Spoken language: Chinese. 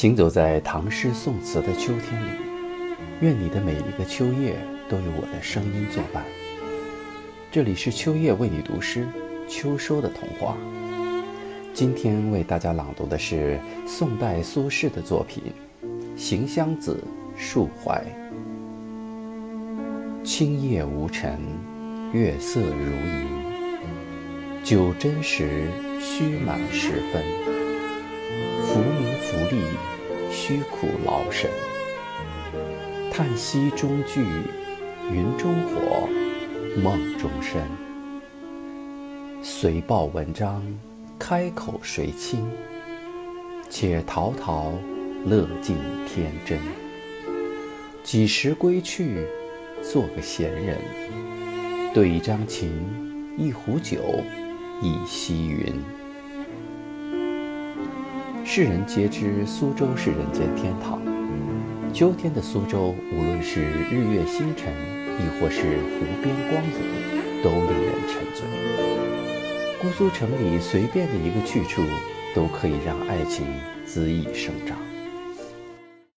行走在唐诗宋词的秋天里，愿你的每一个秋夜都有我的声音作伴。这里是秋叶为你读诗，秋收的童话。今天为大家朗读的是宋代苏轼的作品《行香子·述怀》。清夜无尘，月色如银，酒斟时须满十分。虚苦劳神。叹息中聚，云中火，梦中身。随报文章，开口谁亲？且陶陶，乐尽天真。几时归去，做个闲人？对一张琴，一壶酒，一溪云。世人皆知苏州是人间天堂。秋天的苏州，无论是日月星辰，亦或是湖边光影，都令人沉醉。姑苏城里随便的一个去处，都可以让爱情恣意生长。